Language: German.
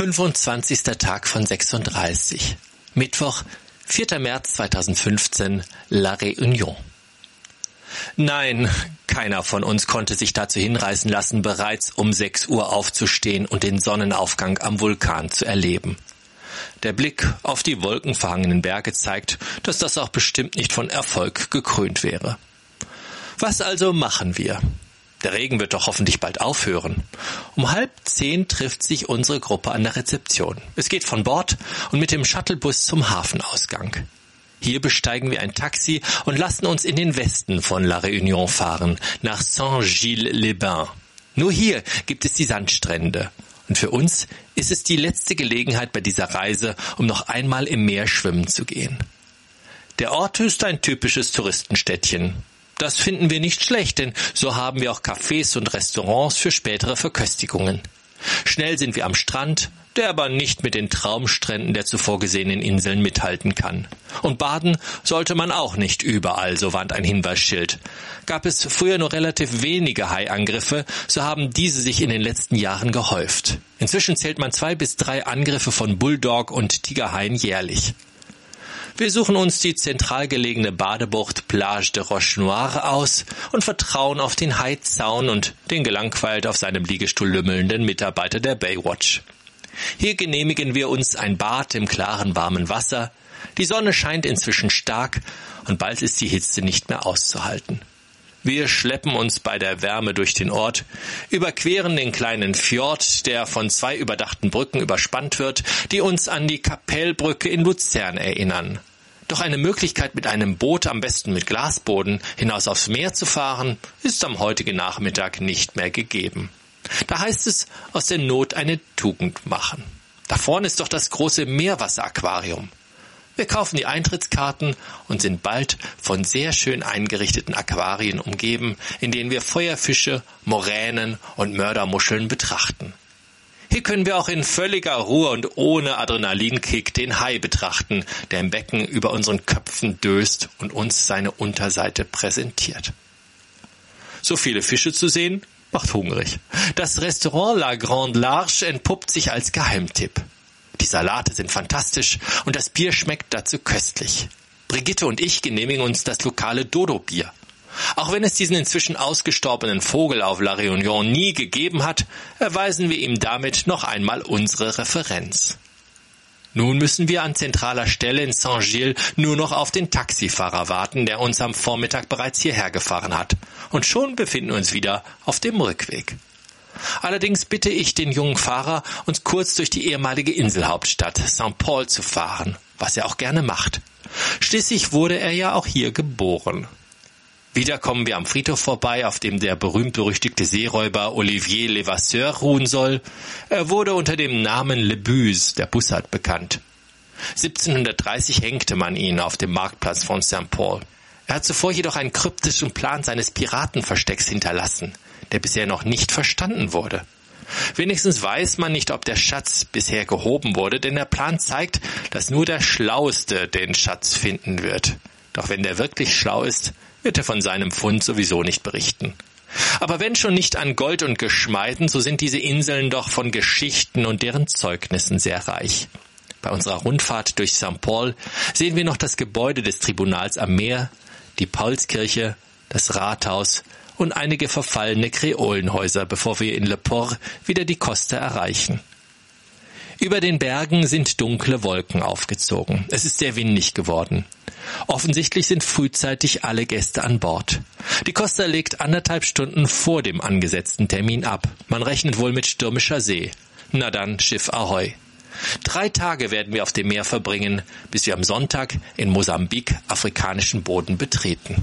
25. Tag von 36. Mittwoch, 4. März 2015, La Réunion. Nein, keiner von uns konnte sich dazu hinreißen lassen, bereits um 6 Uhr aufzustehen und den Sonnenaufgang am Vulkan zu erleben. Der Blick auf die wolkenverhangenen Berge zeigt, dass das auch bestimmt nicht von Erfolg gekrönt wäre. Was also machen wir? Der Regen wird doch hoffentlich bald aufhören. Um halb zehn trifft sich unsere Gruppe an der Rezeption. Es geht von Bord und mit dem Shuttlebus zum Hafenausgang. Hier besteigen wir ein Taxi und lassen uns in den Westen von La Réunion fahren, nach Saint-Gilles-les-Bains. Nur hier gibt es die Sandstrände. Und für uns ist es die letzte Gelegenheit bei dieser Reise, um noch einmal im Meer schwimmen zu gehen. Der Ort ist ein typisches Touristenstädtchen. Das finden wir nicht schlecht, denn so haben wir auch Cafés und Restaurants für spätere Verköstigungen. Schnell sind wir am Strand, der aber nicht mit den Traumstränden der zuvor gesehenen Inseln mithalten kann. Und baden sollte man auch nicht überall, so warnt ein Hinweisschild. Gab es früher nur relativ wenige Haiangriffe, so haben diese sich in den letzten Jahren gehäuft. Inzwischen zählt man zwei bis drei Angriffe von Bulldog und Tigerhaien jährlich. Wir suchen uns die zentral gelegene Badebucht Plage de Roche Noire aus und vertrauen auf den Heizzaun und den gelangweilt auf seinem Liegestuhl lümmelnden Mitarbeiter der Baywatch. Hier genehmigen wir uns ein Bad im klaren warmen Wasser. Die Sonne scheint inzwischen stark und bald ist die Hitze nicht mehr auszuhalten. Wir schleppen uns bei der Wärme durch den Ort, überqueren den kleinen Fjord, der von zwei überdachten Brücken überspannt wird, die uns an die Kapellbrücke in Luzern erinnern. Doch eine Möglichkeit, mit einem Boot, am besten mit Glasboden, hinaus aufs Meer zu fahren, ist am heutigen Nachmittag nicht mehr gegeben. Da heißt es, aus der Not eine Tugend machen. Da vorne ist doch das große Meerwasseraquarium. Wir kaufen die Eintrittskarten und sind bald von sehr schön eingerichteten Aquarien umgeben, in denen wir Feuerfische, Moränen und Mördermuscheln betrachten. Hier können wir auch in völliger Ruhe und ohne Adrenalinkick den Hai betrachten, der im Becken über unseren Köpfen döst und uns seine Unterseite präsentiert. So viele Fische zu sehen, macht hungrig. Das Restaurant La Grande Larche entpuppt sich als Geheimtipp. Die Salate sind fantastisch und das Bier schmeckt dazu köstlich. Brigitte und ich genehmigen uns das lokale Dodo-Bier. Auch wenn es diesen inzwischen ausgestorbenen Vogel auf La Réunion nie gegeben hat, erweisen wir ihm damit noch einmal unsere Referenz. Nun müssen wir an zentraler Stelle in Saint-Gilles nur noch auf den Taxifahrer warten, der uns am Vormittag bereits hierher gefahren hat. Und schon befinden wir uns wieder auf dem Rückweg. Allerdings bitte ich den jungen Fahrer, uns kurz durch die ehemalige Inselhauptstadt St. Paul zu fahren, was er auch gerne macht. Schließlich wurde er ja auch hier geboren. Wieder kommen wir am Friedhof vorbei, auf dem der berühmt-berüchtigte Seeräuber Olivier Levasseur ruhen soll. Er wurde unter dem Namen Le Buse, der Bussard, bekannt. 1730 hängte man ihn auf dem Marktplatz von St. Paul. Er hat zuvor jedoch einen kryptischen Plan seines Piratenverstecks hinterlassen, der bisher noch nicht verstanden wurde. Wenigstens weiß man nicht, ob der Schatz bisher gehoben wurde, denn der Plan zeigt, dass nur der Schlauste den Schatz finden wird. Doch wenn der wirklich schlau ist, wird er von seinem Fund sowieso nicht berichten. Aber wenn schon nicht an Gold und Geschmeiden, so sind diese Inseln doch von Geschichten und deren Zeugnissen sehr reich. Bei unserer Rundfahrt durch St. Paul sehen wir noch das Gebäude des Tribunals am Meer, die Paulskirche, das Rathaus und einige verfallene Kreolenhäuser, bevor wir in Le Port wieder die Koste erreichen. Über den Bergen sind dunkle Wolken aufgezogen. Es ist sehr windig geworden. Offensichtlich sind frühzeitig alle Gäste an Bord. Die Costa legt anderthalb Stunden vor dem angesetzten Termin ab. Man rechnet wohl mit stürmischer See. Na dann, Schiff Ahoi. Drei Tage werden wir auf dem Meer verbringen, bis wir am Sonntag in Mosambik afrikanischen Boden betreten.